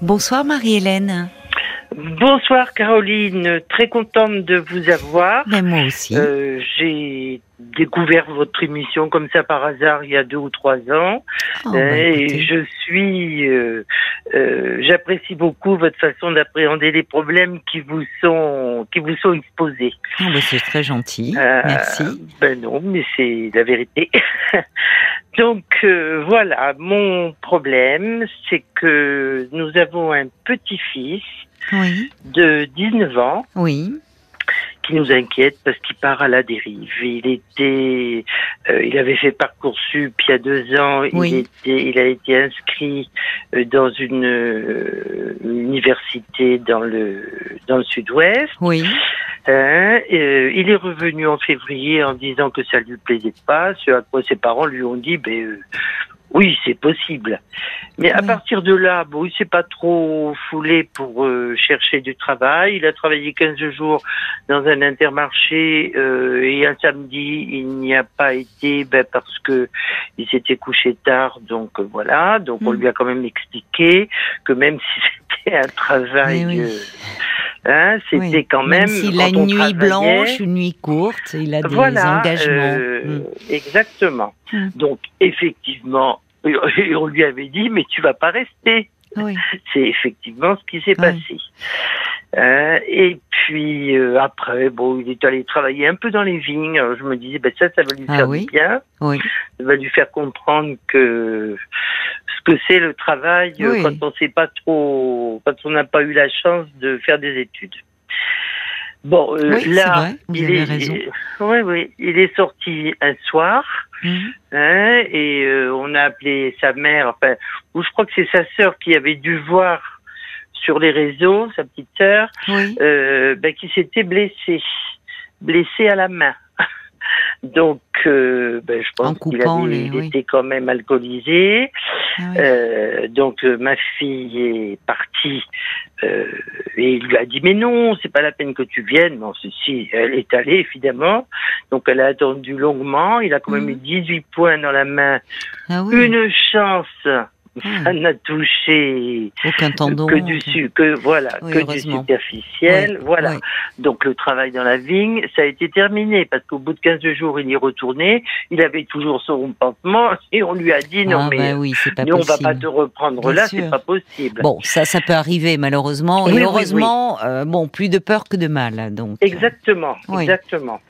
Bonsoir Marie-Hélène. Bonsoir Caroline, très contente de vous avoir. Mais moi aussi. Euh, J'ai découvert votre émission comme ça par hasard il y a deux ou trois ans Oh, bah, et je suis, euh, euh, j'apprécie beaucoup votre façon d'appréhender les problèmes qui vous sont qui vous sont exposés. Oh, bah, c'est très gentil. Euh, Merci. Ben non, mais c'est la vérité. Donc euh, voilà, mon problème, c'est que nous avons un petit-fils Oui, de 19 ans oui. Qui nous inquiète parce qu'il part à la dérive. Il était, euh, il avait fait parcoursup il y a deux ans. Oui. Il était, il a été inscrit euh, dans une euh, université dans le dans le Sud-Ouest. Oui, Hein, euh, il est revenu en février en disant que ça lui plaisait pas. Ce à quoi ses parents lui ont dit, ben oui, c'est possible. Mais à Oui. partir de là, bon, il s'est pas trop foulé pour euh, chercher du travail. Il a travaillé 15 jours dans un intermarché euh, et un samedi, il n'y a pas été ben, parce que il s'était couché tard. Donc euh, voilà. Donc on Mm. lui a quand même expliqué que même si c'était un travail, oui. euh, hein, c'était oui. quand même. s'il a une nuit blanche, une nuit courte, il a des voilà, engagements. euh, Mm. exactement. Mm. Donc effectivement, et on lui avait dit mais tu vas pas rester. Oui, C'est effectivement ce qui s'est passé. Euh, et puis euh, après, bon, il est allé travailler un peu dans les vignes. Alors, je me disais, ben ça, ça va lui Ah faire oui. du bien. oui. Ça va lui faire comprendre que ce que c'est le travail euh, quand on sait pas trop, quand on n'a pas eu la chance de faire des études. Bon, euh, Oui, là, vrai, il est, raison. oui, oui, il est sorti un soir. Mm. Hein, et euh, on a appelé sa mère, enfin, ou je crois que c'est sa sœur qui avait dû voir sur les réseaux, sa petite sœur, Oui, euh, ben, qui s'était blessée, blessée à la main. Donc, euh, ben, je En pense qu'il coupant avait- les- il oui. était quand même alcoolisé. Ah oui. Euh, donc, euh, ma fille est partie euh, et il lui a dit mais non, c'est pas la peine que tu viennes. Non, si, si, elle est allée évidemment. Donc, elle a attendu longuement. Il a quand même Mhm. eu 18 points dans la main. Ah oui. Une chance. Ah. Ça n'a touché Aucun tendon. que du que voilà, Oui, que du superficiel, Oui, voilà. oui. Donc le travail dans la vigne, ça a été terminé parce qu'au bout de 15 jours, il y retourné. Il avait toujours son pansement et on lui a dit non ah, mais bah oui, c'est pas nous on possible. va pas te reprendre Bien là, c'est pas possible. Bon, ça, ça peut arriver malheureusement. Et heureusement, euh, bon, plus de peur que de mal. Donc. Exactement, Oui. exactement.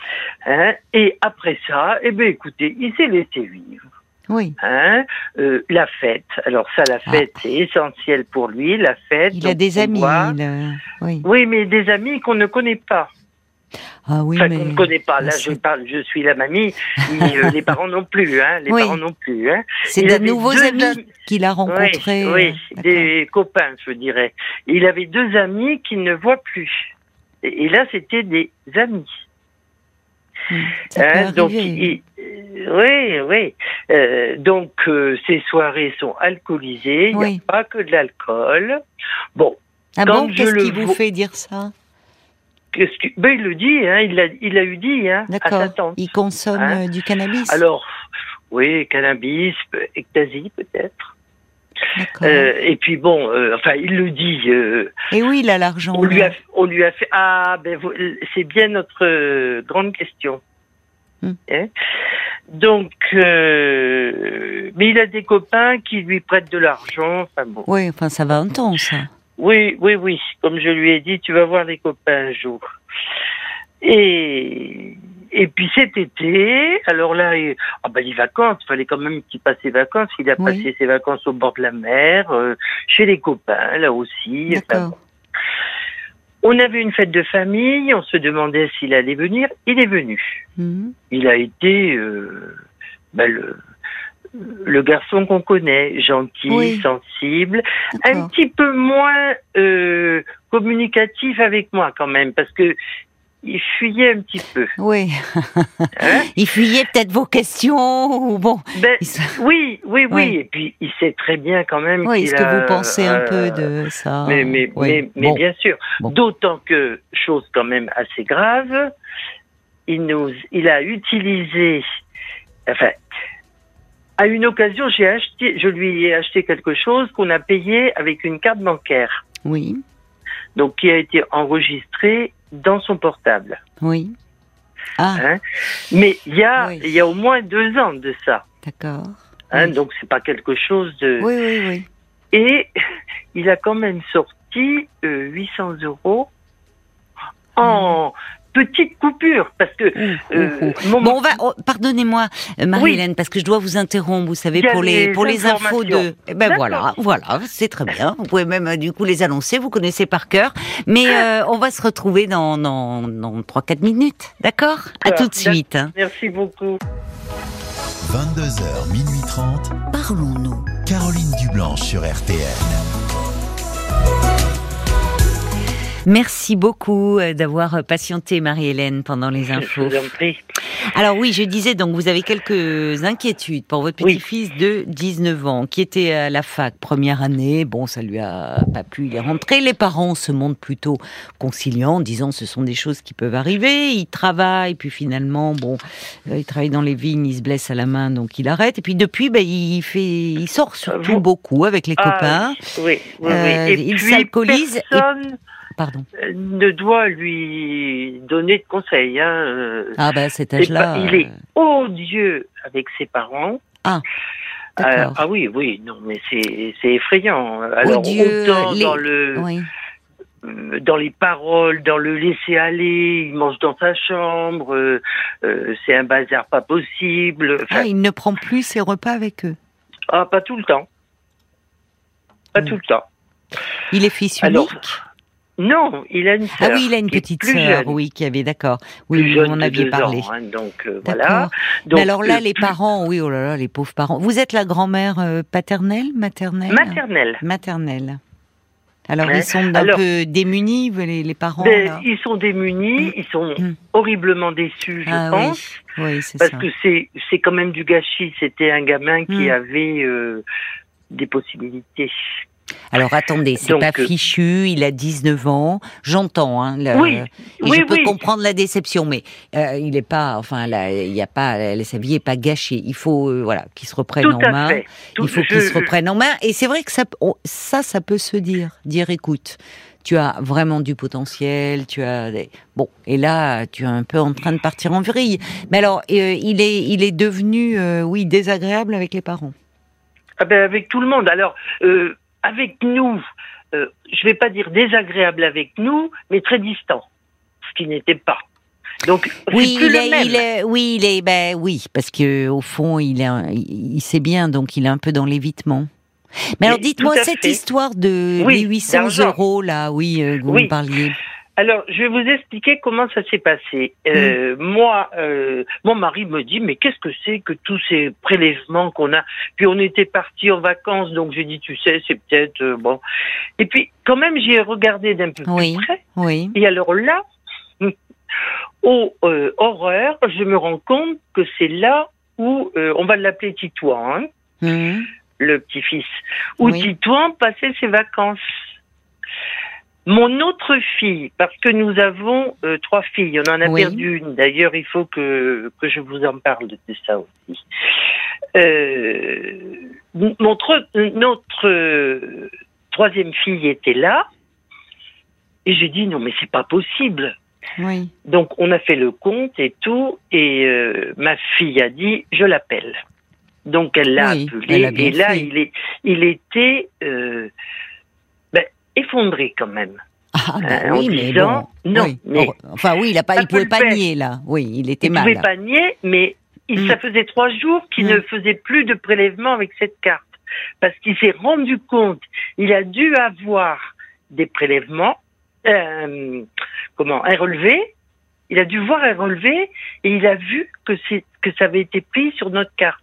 Hein et après ça, eh ben écoutez, il s'est laissé vivre. Oui. Hein? Euh, la fête. Alors ça, la Ah. fête, c'est essentiel pour lui. La fête. Il a des amis. voit- il a- Oui. Oui, mais des amis qu'on ne connaît pas. Ah oui, Enfin, mais. qu'on ne connaît pas. Là, je parle, je suis la mamie, mais euh, les parents non plus, hein. Les Oui. parents non plus, hein. C'est il de avait nouveaux amis amis. qu'il a rencontrés. Oui, des copains, je dirais. Il avait deux amis qu'il ne voit plus. Et, et là, c'était des amis. Peut Hein, donc, il- euh, oui, oui. Euh, donc, euh, ces soirées sont alcoolisées. Il n'y a pas que de l'alcool. Bon, Ah bon, qu'est-ce qui vous fait dire ça? Qu'est-ce que... ben, il le dit, hein, il, a, il a eu dit hein, à sa D'accord. tante. Il consomme Hein du cannabis? Alors, oui, cannabis, ecstasy peut-être. Euh, et puis bon, euh, enfin, il le dit. euh, Et oui, il a l'argent. on lui a, on lui a fait. Ah, ben c'est bien notre grande question. Hmm. Hein Donc, mais il a des copains qui lui prêtent de l'argent. Enfin bon. Oui, enfin, ça va un temps, ça. Oui, oui, oui. Comme je lui ai dit, tu vas voir les copains un jour. Et et puis cet été, alors là, ah ben les vacances, il fallait quand même qu'il passe ses vacances. Il a Oui. passé ses vacances au bord de la mer, euh, chez les copains, là aussi. Enfin, on avait une fête de famille, on se demandait s'il allait venir. Il est venu. Mhm. Il a été euh, ben, le, le garçon qu'on connaît, gentil, Oui. sensible, un petit peu moins euh, communicatif avec moi quand même, parce que il fuyait un petit peu. Oui. Hein Il fuyait peut-être vos questions ou bon. ben, se- oui, oui, oui. Oui. Et puis il sait très bien quand même. Oui, qu'il est-ce que vous pensez un euh, peu de ça Mais, mais, Oui. mais, bien sûr. Bon. D'autant que, chose quand même assez grave, il, nous, il a utilisé, enfin, À une occasion, j'ai acheté, je lui ai acheté quelque chose qu'on a payé avec une carte bancaire, Oui, donc qui a été enregistrée dans son portable. oui. Ah, Hein? Mais il y a, Oui. il y a au moins deux ans de ça. d'accord. Hein, Oui. Donc c'est pas quelque chose de. Oui, oui, oui. Et il a quand même sorti euh, 800 euros en petite coupure parce que Ouh, euh, ouh, ouh. mon- Bon, on va. oh, Pardonnez-moi, euh, Marie-Hélène, parce que je dois vous interrompre. Vous savez, pour les pour les infos de. Eh ben voilà, voilà, c'est très bien. Vous pouvez même euh, du coup les annoncer. Vous connaissez par cœur. Mais euh, on va se retrouver dans dans dans trois quatre minutes, d'accord? À tout de suite. hein. merci beaucoup. 22h, minuit 30, Parlons-nous. Caroline Dublanche sur RTN. Merci beaucoup euh, d'avoir patienté, Marie-Hélène, pendant les Je infos. vous en prie. Alors oui, je disais donc vous avez quelques inquiétudes pour votre Oui. petit-fils de 19 ans qui était à la fac première année. Bon, ça lui a pas plu, il est rentré. Les parents se montrent plutôt conciliants, en disant ce sont des choses qui peuvent arriver. Il travaille, puis finalement, bon, euh, il travaille dans les vignes, il se blesse à la main, donc il arrête. Et puis depuis, ben, il fait, il sort surtout Vous- beaucoup avec les Ah, copains. oui, oui, oui. Euh, il s'alcoolise et- Pardon. ne doit lui donner de conseils. Hein. Ah ben cet âge-là. il est euh, odieux avec ses parents. Ah, Euh, ah oui, oui, non, mais c'est effrayant. Alors Odieux, autant les- dans le oui. euh, dans les paroles, dans le laisser aller, il mange dans sa chambre, euh, euh, c'est un bazar pas possible. Enfin, Ah, il ne prend plus ses repas avec eux. ah, pas tout le temps. Pas Mm. tout le temps. Il est fils unique. Alors, Non, il a une Ah sœur. oui, il a une petite sœur, oui, qui avait, d'accord. Oui, plus jeune de aviez deux parlé. ans, hein, donc euh, voilà. Mais Donc, alors là, euh, les parents, oui, oh là là, les pauvres parents. Vous êtes la grand-mère euh, paternelle, maternelle? Maternelle. Maternelle. Alors, ils sont un Alors- peu démunis, les, les parents Ben, ils sont démunis, ils sont Mm. horriblement déçus, je Ah pense. oui, oui, Parce ça. que c'est c'est quand même du gâchis. C'était un gamin qui Mm. avait euh, des possibilités. Alors attendez, c'est Donc, pas euh, fichu, il a 19 ans, j'entends, hein, le- Oui, et oui, je peux oui. comprendre la déception, mais euh, il est pas, enfin, là, il y a pas, sa vie est pas gâchée. Il faut, euh, voilà, qu'il se reprenne Tout en à main. fait. Tout- il faut je- qu'il se reprenne en main. Et c'est vrai que ça, on- ça, ça peut se dire. Dire, écoute, tu as vraiment du potentiel, tu as des... bon, et là, tu es un peu en train de partir en vrille. Mais alors, euh, il est, il est devenu, oui, désagréable avec les parents? Ah ben, avec tout le monde. Alors, euh, avec nous, euh, je vais pas dire désagréable avec nous, mais très distant, ce qui n'était pas. Donc, Oui, plus il le est, même. il est, oui, il est, ben oui, parce que au fond, il est, il sait bien, donc il est un peu dans l'évitement. Mais alors, dites-moi cette fait. histoire de Oui, les 800 d'argent. euros là, oui, euh, que vous Oui. me parliez. Alors, je vais vous expliquer comment ça s'est passé. Euh, Mm. Moi, euh, mon mari me dit, mais qu'est-ce que c'est que tous ces prélèvements qu'on a Puis on était partis en vacances, donc j'ai dit, tu sais, c'est peut-être euh, bon. Et puis, quand même, j'y ai regardé d'un peu Oui. plus près. Oui. Et alors là, au euh, horreur, je me rends compte que c'est là où on va l'appeler Titouan, hein, Mhm. le petit-fils, où Oui. Titouan passait ses vacances. Mon autre fille, parce que nous avons euh, trois filles, on en a Oui. perdu une. D'ailleurs, il faut que que je vous en parle de ça aussi. Euh, notre notre euh, troisième fille était là, et j'ai dit non mais c'est pas possible. Oui. Donc on a fait le compte et tout, et euh, ma fille a dit je l'appelle. Donc elle l'a Oui, appelé, elle et là fait. il est, il était euh, effondré quand même. Ah, bah Euh, en oui, mais disant, bon. non, oui. mais- enfin, oui, il a pas, il pouvait pas nier là. Oui, il était Il mal. pouvait pas nier, mais il, Mm. ça faisait trois jours qu'il Mm. ne faisait plus de prélèvement avec cette carte. Parce qu'il s'est rendu compte, il a dû avoir des prélèvements, euh, comment, un relevé, il a dû voir un relevé et il a vu que, que ça avait été pris sur notre carte.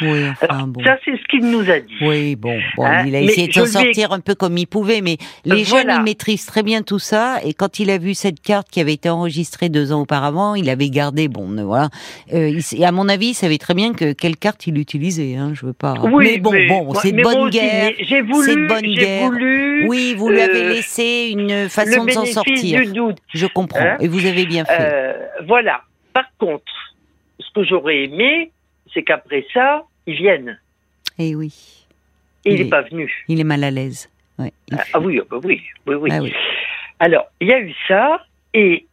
Oui, enfin Alors, bon. Ça, c'est ce qu'il nous a dit. Oui, bon, bon Hein, il a essayé de s'en sortir un peu comme il pouvait, mais les Voilà. jeunes, ils maîtrisent très bien tout ça, et quand il a vu cette carte qui avait été enregistrée deux ans auparavant, il avait gardé, bon, voilà, euh, et à mon avis, il savait très bien que quelle carte il utilisait, hein, je veux pas... Oui, mais bon, bon, c'est de bonne guerre, J'ai voulu, c'est de bonne guerre. voulu oui, vous lui avez euh, laissé une façon de s'en sortir, du doute. je comprends, Hein et vous avez bien fait. Euh, voilà. Par contre, ce que j'aurais aimé, c'est qu'après ça, il vienne. Eh oui. Et il n'est est- pas venu. Il est mal à l'aise. Ouais, Ah, ah oui, ah bah oui, oui, oui. Ah oui. Alors, il y a eu ça, et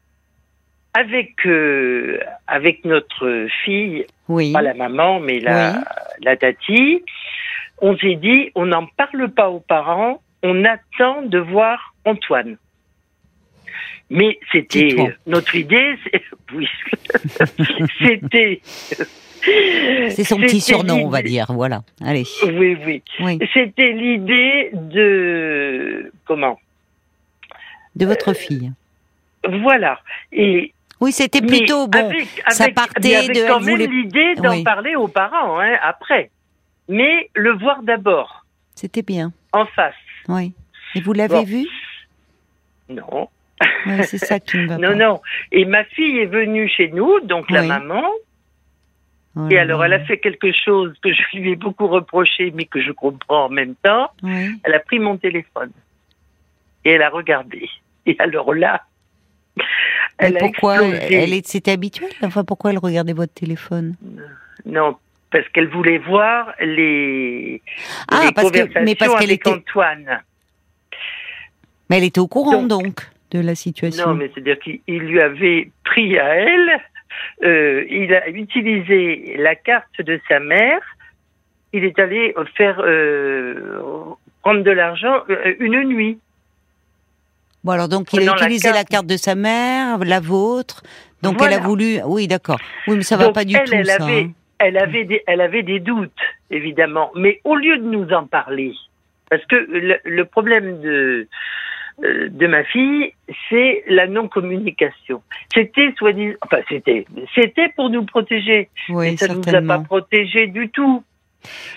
avec, euh, avec notre fille, Oui. pas la maman, mais la, la tati, on s'est dit, on n'en parle pas aux parents, on attend de voir Antoine. Mais c'était notre idée, oui, c'était. C'est son petit surnom, on va dire. Voilà. Allez. Oui, oui. Oui. C'était l'idée de comment? De votre fille. Voilà. Et Oui, c'était plutôt bon. Avec, ça avec- partait mais avec de- quand même voulait- l'idée d'en Oui. parler aux parents hein, après, mais le voir d'abord C'était bien. en face. Oui. Et vous l'avez Bon. vu? Non, Oui, c'est ça qui ne va non, pas. non. Et ma fille est venue chez nous, donc la maman. Et alors, elle a fait quelque chose que je lui ai beaucoup reproché, mais que je comprends en même temps. Oui. Elle a pris mon téléphone et elle a regardé. Et alors là, Mais elle a pourquoi explosé. elle est, c'était habituel Enfin, pourquoi elle regardait votre téléphone? Non, parce qu'elle voulait voir les, Ah, les parce que- conversations mais parce qu'elle avec était- Antoine. Mais elle était au courant Donc- donc, de la situation. Non, mais c'est-à-dire qu'il il lui avait pris à elle, euh, il a utilisé la carte de sa mère, il est allé faire euh, prendre de l'argent euh, une nuit. Bon alors donc il a la utilisé la carte. de sa mère, la vôtre. Donc elle a voulu. Oui, d'accord. Oui, mais ça va Donc, pas du elle, tout elle ça. avait, hein. elle avait des, elle avait des doutes, évidemment. Mais au lieu de nous en parler, parce que le, le problème de, euh, de ma fille, c'est la non-communication. C'était, soi-disant, enfin, c'était, c'était pour nous protéger. Oui, mais ça ne nous a pas protégés du tout.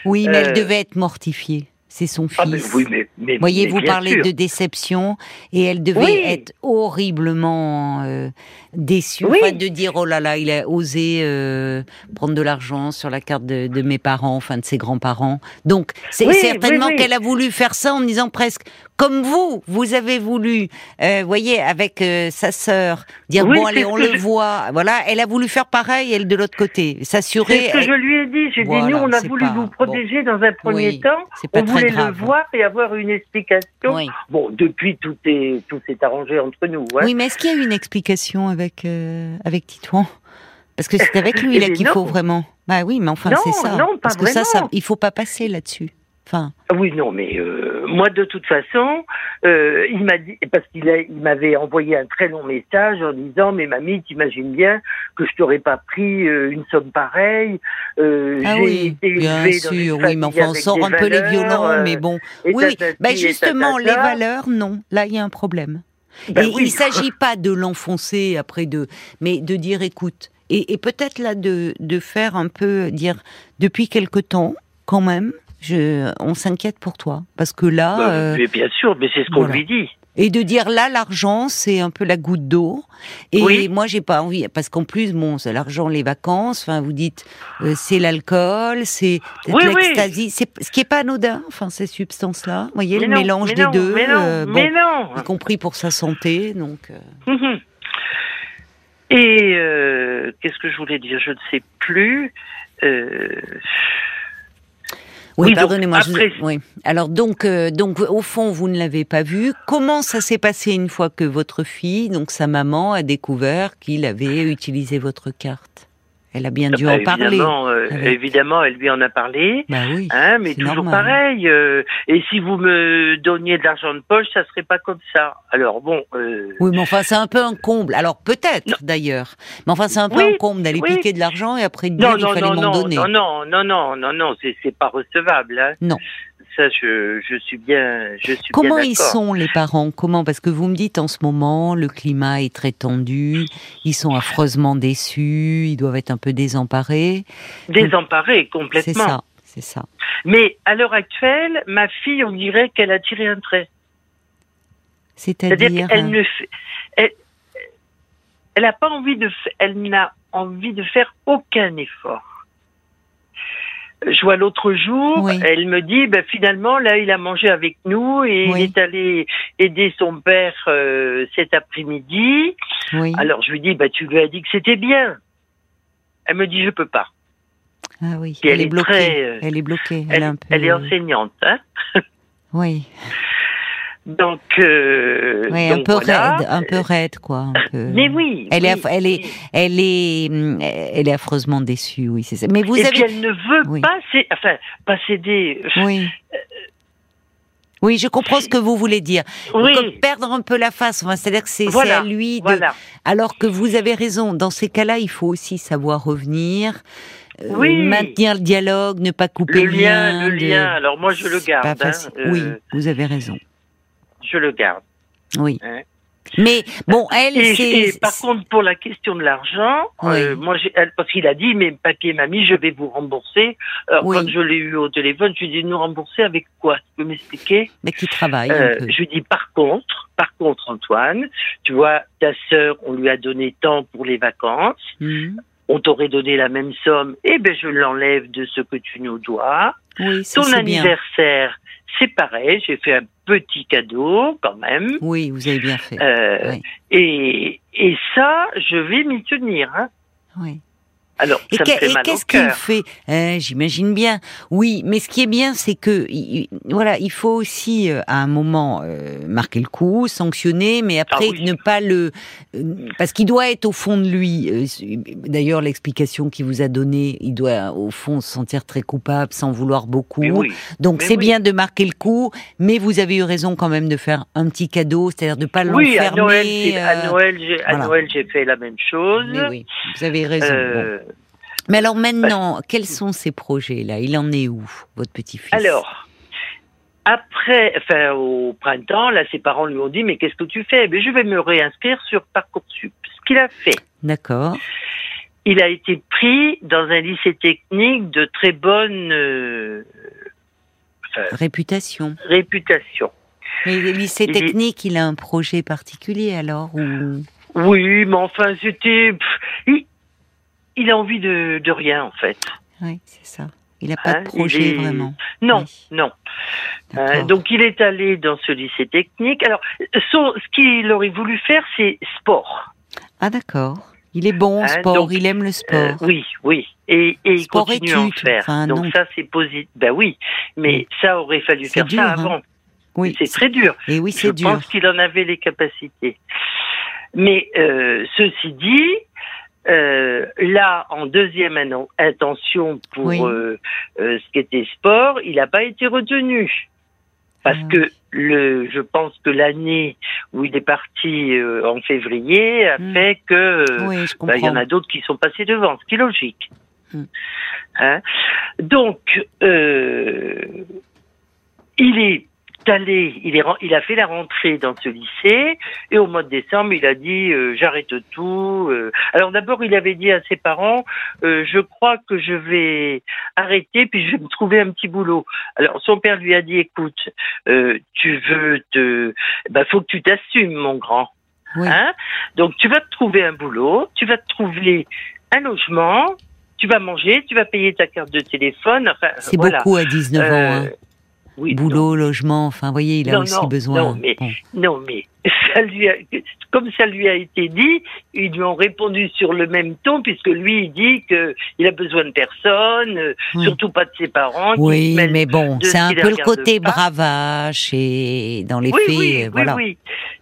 Oui, mais elle Euh, devait être mortifiée. C'est son fils. Ah, mais oui, mais, mais Voyez, vous parlez sûr. de déception et elle devait Oui. être horriblement euh, déçue. Oui. Enfin, de dire oh là là, il a osé euh, prendre de l'argent sur la carte de, de mes parents, enfin de ses grands-parents. Donc, c'est certainement qu'elle a voulu faire ça en disant presque comme vous, vous avez voulu, euh, voyez, avec euh, sa sœur, dire Oui, bon allez, on le je- voit. Voilà, elle a voulu faire pareil, elle de l'autre côté, s'assurer. C'est ce que je lui ai dit. J'ai Voilà, dit, nous, on a voulu pas- vous protéger dans un premier Oui, temps. On voulait grave. le voir et avoir une explication. Oui. Bon, depuis, tout est, tout s'est arrangé entre nous. hein. Oui, mais est-ce qu'il y a eu une explication avec euh, avec Titouan? Parce que c'est avec lui là qu'il faut vraiment. Bah oui, mais enfin c'est ça. non, pas Parce que ça, ça, il faut pas passer là-dessus. Enfin, Ah Oui, non, mais euh, moi, de toute façon, euh, il m'a dit, parce qu'il il m'avait envoyé un très long message en disant, mais mamie, t'imagines bien que je t'aurais pas pris euh, une somme pareille. ah oui, été bien sûr, oui, mais enfin on sort un peu les violents, mais bon, oui. Bah et justement, les valeurs, non. Là, il y a un problème. Ben et oui. il s'agit pas de l'enfoncer après de, mais de dire, écoute, et, et peut-être là de, de faire un peu dire, depuis quelque temps, quand même, je, on s'inquiète pour toi, parce que là, Bah, euh, mais bien sûr, mais c'est ce qu'on voilà. lui dit. et de dire là l'argent c'est un peu la goutte d'eau et Oui. moi j'ai pas envie parce qu'en plus bon c'est l'argent les vacances enfin vous dites euh, c'est l'alcool c'est Oui, oui. l'ecstasy c'est ce qui est pas anodin enfin ces substances là vous voyez Mais le non, mélange mais des non, deux Mais non, euh, bon, mais non. y compris pour sa santé donc euh, Mhm. Et qu'est-ce que je voulais dire? Je ne sais plus. Euh, oui, pardonnez-moi vous- oui. alors donc euh, donc au fond vous ne l'avez pas vu. Comment ça s'est passé une fois que votre fille donc sa maman a découvert qu'il avait utilisé votre carte? Elle a bien dû bah, en parler évidemment, euh, avec- évidemment, elle lui en a parlé. bah oui Hein, mais toujours normal. pareil. euh, et si vous me donniez de l'argent de poche, ça serait pas comme ça. Alors bon, euh, Oui, mais enfin, c'est un peu un comble. Alors, peut-être, d'ailleurs. Mais enfin, c'est un peu Oui, un comble d'aller oui. piquer de l'argent et après dire non, il non, fallait non, m'en non, donner. non, non, non, non, non, non, c'est c'est pas recevable. Hein. Non. Ça, je, je suis bien, je suis Comment bien ils sont, les parents? Comment? Parce que vous me dites en ce moment, le climat est très tendu, ils sont affreusement déçus, ils doivent être un peu désemparés. Désemparés C'est complètement. ça, c'est ça. Mais à l'heure actuelle, ma fille, on dirait qu'elle a tiré un trait. C'est-à-dire euh, ne fait, elle, elle n'a pas envie de, elle n'a envie de faire aucun effort. Je vois l'autre jour, Oui. elle me dit, ben finalement là, il a mangé avec nous et Oui. il est allé aider son père euh, cet après-midi. Oui. Alors je lui dis, bah tu lui as dit que c'était bien. Elle me dit, je peux pas. Ah oui. Elle, elle est est bloquée. très, euh, Elle est bloquée. Elle, Elle, est un peu. elle est enseignante, hein. Oui. Donc, euh, Oui, un peu voilà. raide, un peu raide, quoi. un peu. Mais oui. Elle est, oui, elle est, elle est, hum, elle est affreusement déçue, oui, c'est ça. Mais vous Et avez, puis elle ne veut pas, enfin, pas céder. oui. Oui, je comprends ce que vous voulez dire. Oui, Comme perdre un peu la face, enfin, c'est-à-dire que c'est Voilà, à lui de. voilà. Alors que vous avez raison, dans ces cas-là, il faut aussi savoir revenir, euh, Oui. maintenir le dialogue, ne pas couper Le lien, le de- lien. Alors moi, je le pas garde. hein, euh, Oui, vous avez raison. Je le garde. Oui. Hein. Mais bon, elle, Et, et par contre, pour la question de l'argent, Oui. euh, moi, elle- parce qu'il a dit, mais papier, mamie, je vais vous rembourser. Alors, Oui. quand je l'ai eu au téléphone, je lui ai dit, nous rembourser avec quoi? Tu peux m'expliquer? Mais qui travaille Euh. Je lui dis, par contre, par contre, Antoine, tu vois, ta sœur, on lui a donné tant pour les vacances. Mhm. On t'aurait donné la même somme, eh ben je l'enlève de ce que tu nous dois. Oui, ça Ton bien. anniversaire, c'est pareil, j'ai fait un petit cadeau quand même. Oui, vous avez bien fait. Euh, Oui. et, et ça, je vais m'y tenir. Hein. Oui. Alors, Et, qu'est-ce qu'il fait? Hein, J'imagine bien. Oui, mais ce qui est bien, c'est que il- il- voilà, il faut aussi euh, à un moment euh, marquer le coup, sanctionner, mais après Ah oui. ne pas le euh, parce qu'il doit être au fond de lui. D'ailleurs, l'explication qu'il vous a donnée, il doit au fond se sentir très coupable, sans vouloir beaucoup. Oui, Donc c'est oui. bien de marquer le coup, mais vous avez eu raison quand même de faire un petit cadeau, c'est-à-dire de pas oui à l'enfermer. Noël, c'est- à Noël, j'ai, à voilà. Noël, j'ai fait la même chose. mais oui, vous avez raison. bon. Mais alors maintenant, quels sont ces projets-là? Il en est où, votre petit-fils? Alors, après, enfin, au printemps, là, ses parents lui ont dit, mais qu'est-ce que tu fais? Mais je vais me réinscrire sur Parcoursup. Ce qu'il a fait, D'accord. il a été pris dans un lycée technique de très bonne euh, enfin, Réputation. réputation. Mais le lycée Il- technique, il a un projet particulier alors ou... Oui, mais enfin, c'était... Il, il a envie de, de rien, en fait. Oui, c'est ça. Il n'a pas Hein, de il projet est- vraiment. Non, Oui. non. Euh, donc, il est allé dans ce lycée technique. Alors, son- ce qu'il aurait voulu faire, c'est sport. Ah d'accord. Il est bon au Hein, sport, donc, il aime le sport. Euh, oui, oui. Et, et il Sport continue à en faire. enfin, Donc non. ça, c'est positif. Ben oui, mais ça aurait fallu faire dur, ça hein. avant. oui, C'est très dur. Et oui, Je c'est dur. pense qu'il en avait les capacités. Mais euh, ceci dit, euh, là, en deuxième intention pour Oui. euh, euh, ce qui était sport, il n'a pas été retenu. Parce Ah. que le, je pense que l'année où il est parti euh, en février a Hmm. fait que oui, bah, il y en a d'autres qui sont passés devant, ce qui est logique. Hmm. Hein? Donc, euh, il est allé, il, est, il a fait la rentrée dans ce lycée et au mois de décembre, il a dit euh, j'arrête tout. euh. Alors d'abord, il avait dit à ses parents euh, je crois que je vais arrêter puis je vais me trouver un petit boulot. Alors son père lui a dit écoute, euh, tu veux te, bah faut que tu t'assumes, mon grand. Oui. Hein? Donc tu vas te trouver un boulot, tu vas te trouver un logement, tu vas manger, tu vas payer ta carte de téléphone. Enfin, C'est voilà. beaucoup à 19 ans. Euh, hein. Oui, Boulot, logement, enfin, vous voyez, il a Non, aussi non, besoin. non, mais- Bon. Non, mais ça lui a- comme ça lui a été dit, ils lui ont répondu sur le même ton, puisque lui, il dit que il a besoin de personne, euh, Oui. surtout pas de ses parents. Oui, mais bon, c'est ce un peu le côté pas. bravache et dans les oui, faits, oui, euh, oui, voilà. oui.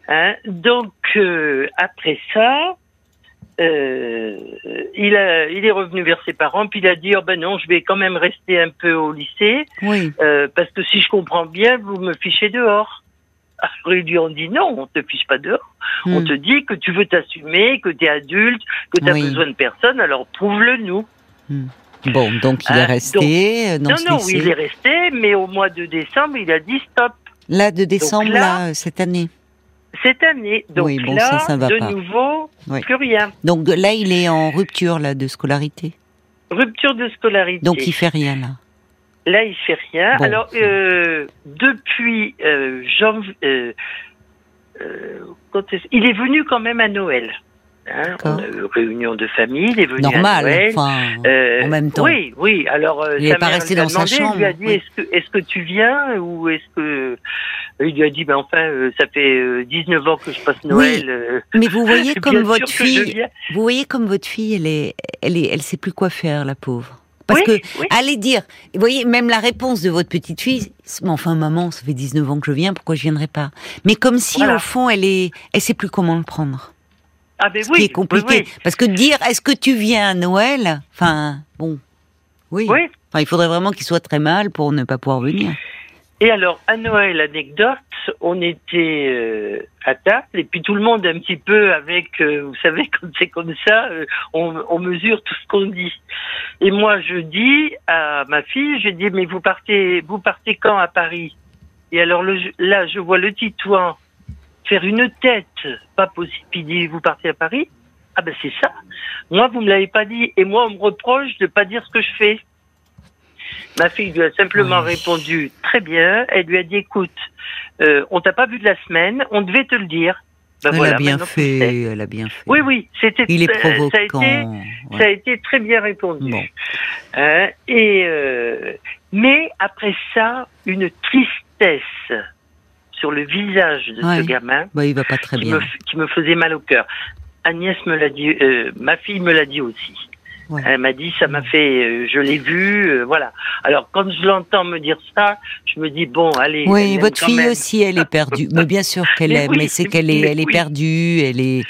Hein, donc euh, après ça, euh, il a, il est revenu vers ses parents, puis il a dit oh ben non, je vais quand même rester un peu au lycée, Oui, euh, parce que si je comprends bien, vous me fichez dehors. Alors ils lui ont dit non, on te fiche pas dehors. On Hmm. te dit que tu veux t'assumer, que tu es adulte, que tu as Oui. besoin de personne, alors prouve-le nous. Bon, donc il est Hein, resté euh, dans non, ce non, lycée. il est resté, mais au mois de décembre, il a dit stop. Là, de décembre, là- là, cette année. Cette année. Donc Oui, bon, là, ça, ça va de pas. nouveau, Oui. plus rien. Donc là, il est en rupture là de scolarité. Rupture de scolarité. Donc il fait rien là. Là, il fait rien. Bon. Alors, euh, depuis euh, janvier, euh, il est venu quand même à Noël. Hein, on a eu réunion de famille, il est venu à Normal. Noël. Enfin, Euh, en même temps. Oui, oui. Alors, euh, Il sa est pas resté dans sa demandé, Il lui a chambre, dit oui. est-ce que, tu viens ou est-ce que il lui a dit ben enfin euh, ça fait euh, 19 ans que je passe Noël. euh, mais vous voyez comme votre fille, vous voyez comme votre fille, elle est, elle est, elle sait plus quoi faire, la pauvre. Parce Oui, que oui. allez dire, vous voyez, même la réponse de votre petite fille, enfin maman, ça fait 19 ans que je viens, pourquoi je viendrai pas? Mais comme si Voilà. au fond, elle est, elle sait plus comment le prendre. Ah ben Ce qui est compliqué. oui, oui. Parce que dire, est-ce que tu viens à Noël? Enfin, bon, oui. Oui. Enfin, il faudrait vraiment qu'il soit très mal pour ne pas pouvoir venir. Et alors, à Noël, anecdote, on était euh, à table et puis tout le monde un petit peu avec, euh, vous savez, quand c'est comme ça, euh, on, on mesure tout ce qu'on dit. Et moi, je dis à ma fille, je dis, mais vous partez, vous partez quand à Paris? Et alors le, là, je vois le Titouan faire une tête, pas possible. Puis dit, vous partez à Paris? Ah ben c'est ça. Moi, vous me l'avez pas dit. Et moi, on me reproche de pas dire ce que je fais. Ma fille lui a simplement Oui. répondu très bien. Elle lui a dit écoute, euh, on t'a pas vu de la semaine, on devait te le dire. Ben elle voilà, a bien fait, elle a bien fait. Oui, oui, c'était. Il est Ça a été, provoquant. ça ouais. a été très bien répondu. Bon. Hein, et euh, mais après ça, une tristesse sur le visage de Ouais. ce gamin Bah, il va pas très qui bien. me, qui me faisait mal au cœur. Agnès me l'a dit, euh, ma fille me l'a dit aussi. Ouais. Elle m'a dit, ça m'a fait, euh, je l'ai vu, euh, voilà. Alors quand je l'entends me dire ça, je me dis bon, allez. Oui, votre fille même. aussi, elle est perdue. Mais bien sûr qu'elle Mais aime, oui, mais c'est qu'elle est, elle est perdue, elle est,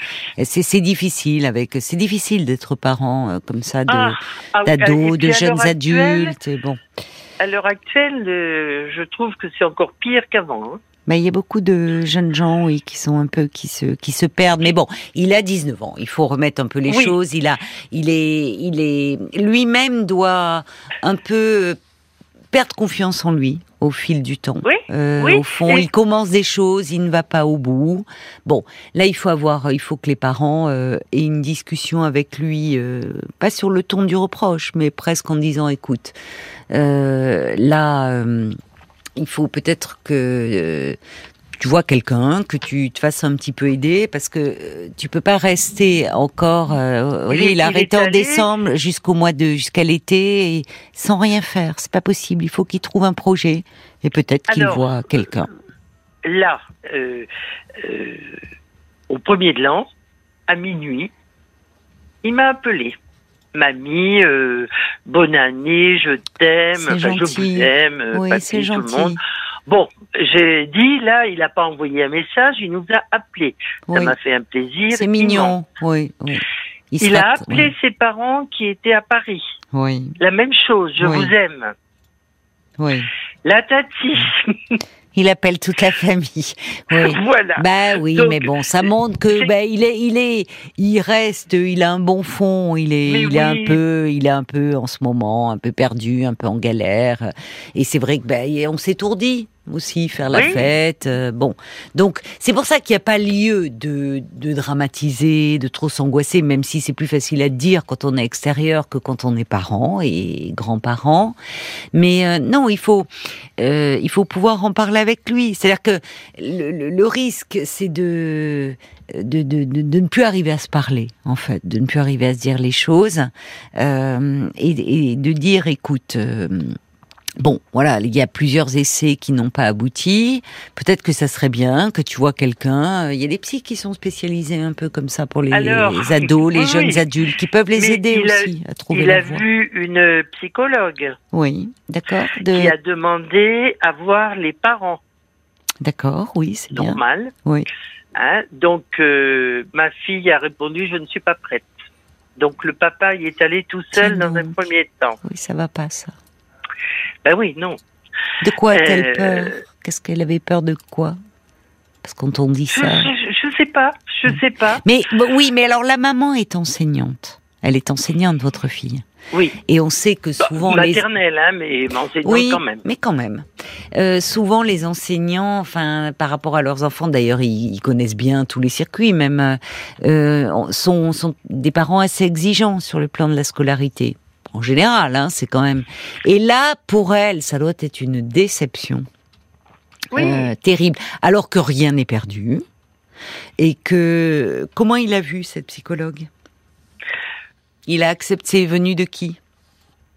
c'est, difficile avec, c'est difficile d'être parent euh, comme ça, de, Ah, ah d'ados, de jeunes actuelle- adultes. Bon, À l'heure actuelle, je trouve que c'est encore pire qu'avant. hein. Mais il y a beaucoup de jeunes gens, oui, qui sont un peu, qui se, qui se perdent. Mais bon, il a 19 ans. Il faut remettre un peu les Oui. choses. Il a, il est, il est, lui-même doit un peu perdre confiance en lui au fil du temps. Oui, Euh, oui, Au fond, il commence des choses, il ne va pas au bout. Bon, là, il faut avoir, il faut que les parents euh, aient une discussion avec lui, euh, pas sur le ton du reproche, mais presque en disant, écoute, là, il faut peut-être que euh, tu vois quelqu'un, que tu te fasses un petit peu aider, parce que euh, tu peux pas rester encore. euh, voyez, Il- il a il est arrêté en décembre jusqu'au mois de jusqu'à l'été sans rien faire. C'est pas possible. Il faut qu'il trouve un projet et peut-être qu'il voit quelqu'un. Là, euh, euh, au premier de l'an, à minuit, il m'a appelé. Mamie, euh, bonne année, je t'aime, enfin, je vous aime, euh, Oui, papy, tout le monde. Bon, j'ai dit, là, il n'a pas envoyé un message, il nous a appelé. Ça m'a fait un plaisir. c'est mignon. Oui, oui. Il, a appelé ses parents qui étaient à Paris. Oui, La même chose, je vous aime. oui. La tati, Il appelle toute la famille. Oui. voilà. Bah oui, Donc, mais bon, ça montre que bah, il est, il est, il reste, il a un bon fond, il est, Mais il est un peu, il est un peu en ce moment, un peu perdu, un peu en galère. Et c'est vrai que bah, on s'étourdit aussi faire la Oui. fête. euh, bon, donc c'est pour ça qu'il n'y a pas lieu de, de dramatiser, de trop s'angoisser, même si c'est plus facile à dire quand on est extérieur que quand on est parent et grands-parents. Mais euh, non, il faut, euh, il faut pouvoir en parler avec lui. C'est-à-dire que le, le- le risque, c'est de, de, de, de, ne plus arriver à se parler, en fait, de ne plus arriver à se dire les choses euh, et, et de dire, écoute. Bon, voilà, il y a plusieurs essais qui n'ont pas abouti. Peut-être que ça serait bien que tu vois quelqu'un. Il y a des psys qui sont spécialisés un peu comme ça pour les Alors, ados, les jeunes adultes, qui peuvent les aider il a- aussi à trouver Il la a voie. vu une psychologue Oui, d'accord. De... qui a demandé à voir les parents. D'accord, oui, c'est bien. Normal. Oui. Hein Donc, euh, ma fille a répondu, je ne suis pas prête. Donc, le papa y est allé tout seul dans un premier temps. Oui, ça va pas, ça. Ben oui, non. De quoi a-t-elle Euh, peur? Qu'est-ce qu'elle avait peur de quoi? Parce qu'on t'en dit ça. je, je sais pas, je sais pas. Mais oui, mais alors la maman est enseignante. Elle est enseignante, votre fille. Oui, Et on sait que Bah, souvent les maternelle, hein, mais enseignante oui, quand même. mais quand même. Euh, souvent, les enseignants, enfin, par rapport à leurs enfants, d'ailleurs, ils, ils connaissent bien tous les circuits, même, euh, sont, sont des parents assez exigeants sur le plan de la scolarité. En général, hein, c'est quand même. Et là, pour elle, ça doit être une déception Oui. euh, terrible, alors que rien n'est perdu. Et que comment il a vu cette psychologue? Il a accepté. C'est venu de qui?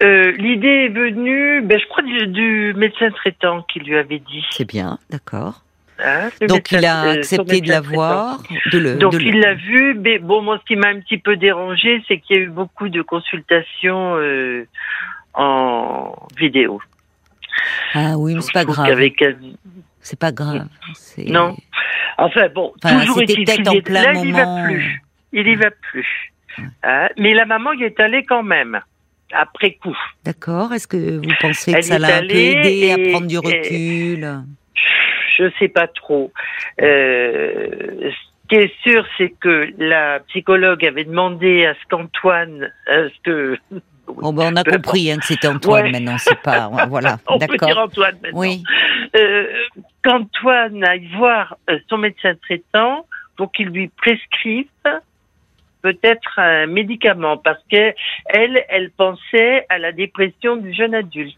Euh, L'idée est venue, ben, je crois, du, du médecin traitant qui lui avait dit. C'est bien, d'accord. Hein, Donc il a euh, accepté de médecin la voir, de le. Donc de il l'a vu, mais bon, moi ce qui m'a un petit peu dérangé, c'est qu'il y a eu beaucoup de consultations euh, en vidéo. Ah oui, mais c'est pas grave. C'est pas grave. Non. Enfin bon, toujours est-il Là, il n'y va plus. Il y va plus. Hein, mais la maman y est allée quand même après coup. D'accord. Est-ce que vous pensez que ça l'a un peu aidé à prendre du recul? Je sais pas trop. Euh, ce qui est sûr, c'est que la psychologue avait demandé à ce qu'Antoine, à ce que Bon, ben, on a compris hein, que c'était Antoine maintenant, c'est pas. Voilà, on peut dire Antoine maintenant. Oui. Euh, Qu'Antoine aille voir euh, son médecin traitant pour qu'il lui prescrive peut-être un médicament parce que elle, elle pensait à la dépression du jeune adulte.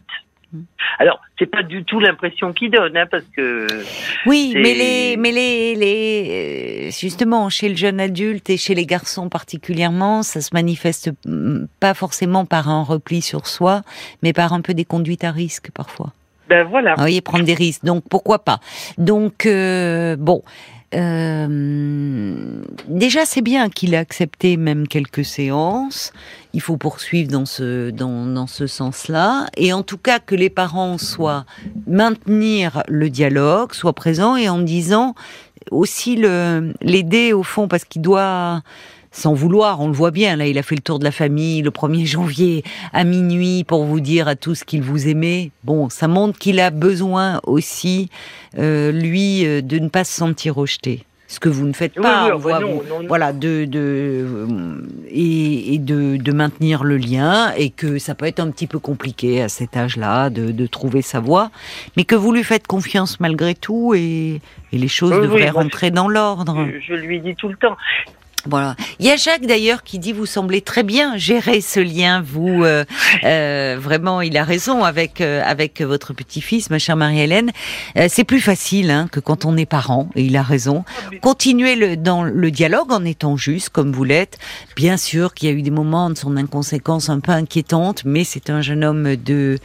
Hmm. Alors, c'est pas du tout l'impression qu'il donne, hein, parce que. Oui, mais les, mais les, les, euh, justement, chez le jeune adulte et chez les garçons particulièrement, ça se manifeste hmm, pas forcément par un repli sur soi, mais par un peu des conduites à risque parfois. Ben voilà. Vous voyez, prendre des risques. Donc pourquoi pas? Donc euh, bon. Euh, déjà, c'est bien qu'il ait accepté même quelques séances. Il faut poursuivre dans ce dans, dans ce sens-là, et en tout cas que les parents soient maintenir le dialogue, soient présents et en disant aussi l'aider au fond parce qu'il doit sans vouloir, on le voit bien, là, il a fait le tour de la famille le 1er janvier à minuit pour vous dire à tous qu'il vous aimait. Bon, ça montre qu'il a besoin aussi, euh, lui, euh, de ne pas se sentir rejeté. Ce que vous ne faites pas, voilà, de, de et, de, de, maintenir le lien, et que ça peut être un petit peu compliqué à cet âge-là de, de, trouver sa voie, mais que vous lui faites confiance malgré tout, et, et les choses devraient rentrer dans l'ordre. Je, je lui dis tout le temps. Voilà. Il y a Jacques d'ailleurs qui dit vous semblez très bien gérer ce lien. Vous euh, euh, vraiment, il a raison avec euh, avec votre petit-fils, ma chère Marie-Hélène. c'est plus facile hein, que quand on est parent. Et il a raison. Continuez le, dans le dialogue en étant juste comme vous l'êtes. Bien sûr qu'il y a eu des moments de son inconséquence un peu inquiétante, mais c'est un jeune homme de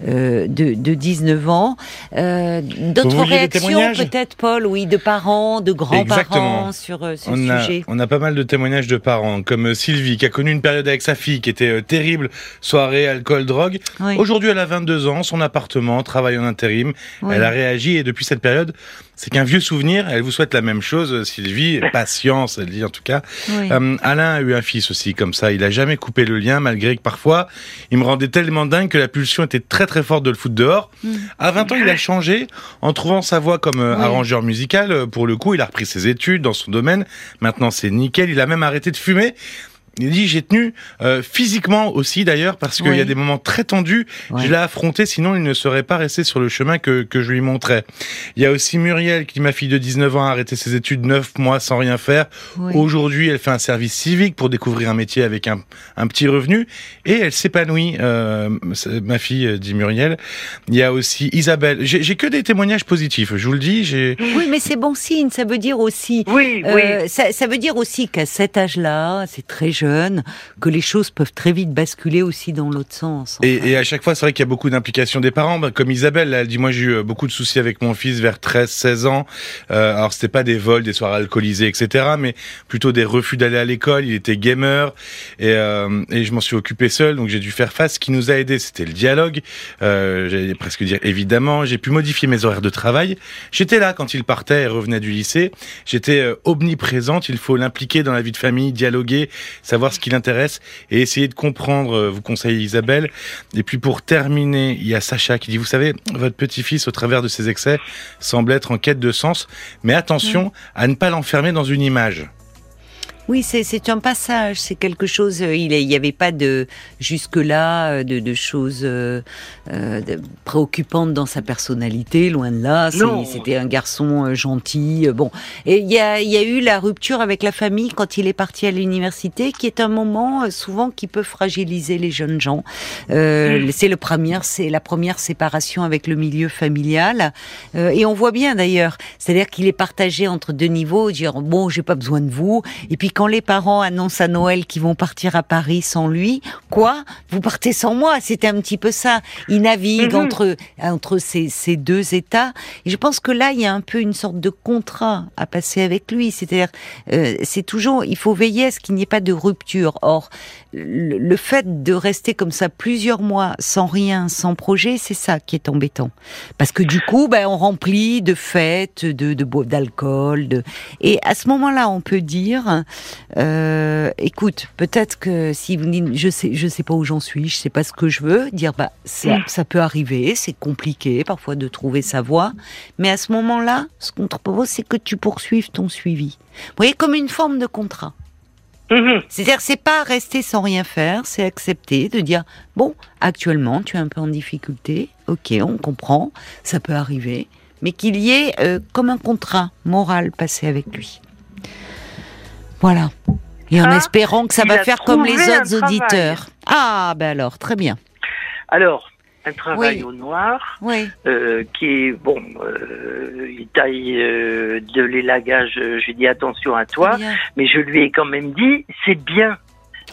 de, de 19 ans. D'autres réactions peut-être, Paul, oui, de parents, de grands-parents sur ce sujet. on a pas mal de témoignages de parents, comme euh, Sylvie, qui a connu une période avec sa fille qui était euh, terrible, soirée, alcool, drogue. Aujourd'hui, elle a 22 ans, son appartement, travaille en intérim. Elle a réagi et depuis cette période, c'est qu'un vieux souvenir. Elle vous souhaite la même chose, Sylvie. Patience, elle dit en tout cas. Euh, Alain a eu un fils aussi comme ça. Il a jamais coupé le lien, malgré que parfois, il me rendait tellement dingue que la pulsion était très très forte de le foutre dehors. Mm. À 20 ans, il a changé en trouvant sa voix comme arrangeur musical. Pour le coup, il a repris ses études dans son domaine. Maintenant, c'est nickel il a même arrêté de fumer. Il dit j'ai tenu euh, physiquement aussi d'ailleurs parce qu'il y a des moments très tendus. Je l'ai affronté, sinon il ne serait pas resté sur le chemin que, que je lui montrais. Il y a aussi Muriel qui, ma fille de 19 ans, a arrêté ses études 9 mois sans rien faire. Aujourd'hui, elle fait un service civique pour découvrir un métier avec un, un petit revenu et elle s'épanouit. Euh, ma fille, euh, dit Muriel. Il y a aussi Isabelle. J'ai que des témoignages positifs, je vous le dis. Oui, mais c'est bon signe. Ça veut dire aussi. Oui, oui. Ça, ça veut dire aussi qu'à cet âge-là, c'est très jeune que les choses peuvent très vite basculer aussi dans l'autre sens. Et, à chaque fois, c'est vrai qu'il y a beaucoup d'implications des parents. Bah, comme Isabelle, elle dit, moi j'ai eu euh, beaucoup de soucis avec mon fils vers 13-16 ans. Euh, alors c'était pas des vols, des soirs alcoolisés, etc. Mais plutôt des refus d'aller à l'école. Il était gamer et, euh, et je m'en suis occupé seul, donc j'ai dû faire face. Ce qui nous a aidé, c'était le dialogue. Euh, J'allais presque dire évidemment. J'ai pu modifier mes horaires de travail. J'étais là quand il partait et revenait du lycée. J'étais omniprésente. Il faut l'impliquer dans la vie de famille, dialoguer, savoir ce qui l'intéresse et essayer de comprendre, euh, vous conseille Isabelle. Et puis pour terminer, il y a Sacha qui dit, vous savez, votre petit-fils, au travers de ses excès, semble être en quête de sens, mais attention à ne pas l'enfermer dans une image. Oui, c'est un passage, c'est quelque chose. Euh, il n'y avait pas de jusque-là euh, de, de, choses euh, préoccupantes dans sa personnalité, loin de là. C'était un garçon gentil. Bon, et il y a, y a, eu la rupture avec la famille quand il est parti à l'université, qui est un moment souvent qui peut fragiliser les jeunes gens. Euh, c'est le premier, c'est la première séparation avec le milieu familial, et on voit bien d'ailleurs, c'est-à-dire qu'il est partagé entre deux niveaux, dire bon, j'ai pas besoin de vous, et puis quand les parents annoncent à Noël qu'ils vont partir à Paris sans lui, quoi? Vous partez sans moi C'était un petit peu ça. Il navigue mhm. entre entre ces, ces deux états. Et je pense que là, il y a un peu une sorte de contrat à passer avec lui. C'est-à-dire, euh, c'est toujours, il faut veiller à ce qu'il n'y ait pas de rupture. Or, le, fait de rester comme ça plusieurs mois sans rien, sans projet, c'est ça qui est embêtant. Parce que du coup, ben, on remplit de fêtes, de d'alcool, de, et à ce moment-là, on peut dire, euh, écoute, peut-être que si vous dites, je sais, je sais pas où j'en suis, je sais pas ce que je veux, dire, bah, ça, ça peut arriver, c'est compliqué parfois de trouver sa voie, mais à ce moment-là, ce qu'on te propose, c'est que tu poursuives ton suivi. Vous voyez, comme une forme de contrat. Mhm. C'est-à-dire, c'est pas rester sans rien faire, c'est accepter de dire bon, actuellement, tu es un peu en difficulté, ok, on comprend, ça peut arriver, mais qu'il y ait euh, comme un contrat moral passé avec lui. Voilà. Et en ah, espérant que ça va faire comme les autres auditeurs. Ah, ben alors, très bien. Alors, un travail au noir, euh, qui est bon, euh, il taille euh, de l'élagage. Je lui dis attention à toi, mais je lui ai quand même dit c'est bien.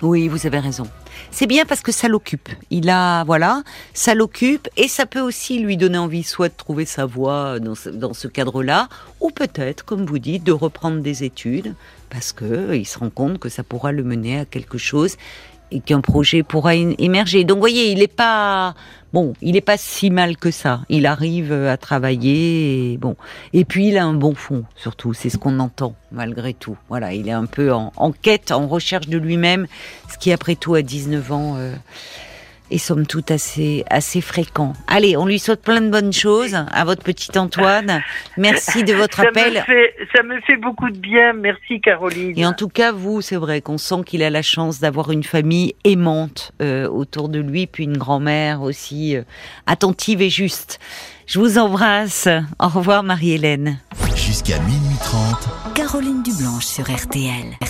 Oui, vous avez raison. C'est bien parce que ça l'occupe. Il a, voilà, ça l'occupe et ça peut aussi lui donner envie soit de trouver sa voie dans ce, dans ce cadre-là, ou peut-être, comme vous dites, de reprendre des études parce que il se rend compte que ça pourra le mener à quelque chose et qu'un projet pourra émerger. Donc, vous voyez, il n'est pas bon, il n'est pas si mal que ça. Il arrive à travailler, et, bon, et puis il a un bon fond, surtout. C'est ce qu'on entend malgré tout. Voilà, il est un peu en, quête, en recherche de lui-même, ce qui après tout à 19 ans. Euh, et somme toute assez, assez fréquent. Allez, on lui souhaite plein de bonnes choses à votre petit Antoine. Merci de votre appel. ça me fait beaucoup de bien. Merci Caroline. Et en tout cas, vous, c'est vrai qu'on sent qu'il a la chance d'avoir une famille aimante euh, autour de lui, puis une grand-mère aussi euh, attentive et juste. Je vous embrasse. Au revoir Marie-Hélène. Jusqu'à minuit 30. Caroline Dublanche sur RTL. RTL.